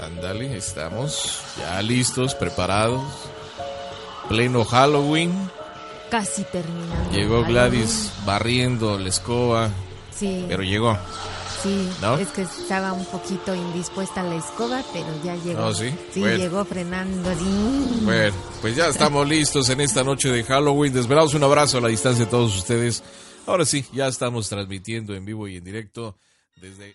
Ándale, estamos ya listos, preparados. Pleno Halloween. Casi terminando. Llegó Gladys barriendo la escoba. Sí. Pero llegó. Sí, ¿No? es que estaba un poquito indispuesta la escoba, pero ya llegó. ¿Oh, sí? Sí, Bueno. llegó frenando así. Bueno, pues ya estamos listos en esta noche de Halloween. Desvelados un abrazo a la distancia a todos ustedes. Ahora sí, ya estamos transmitiendo en vivo y en directo desde...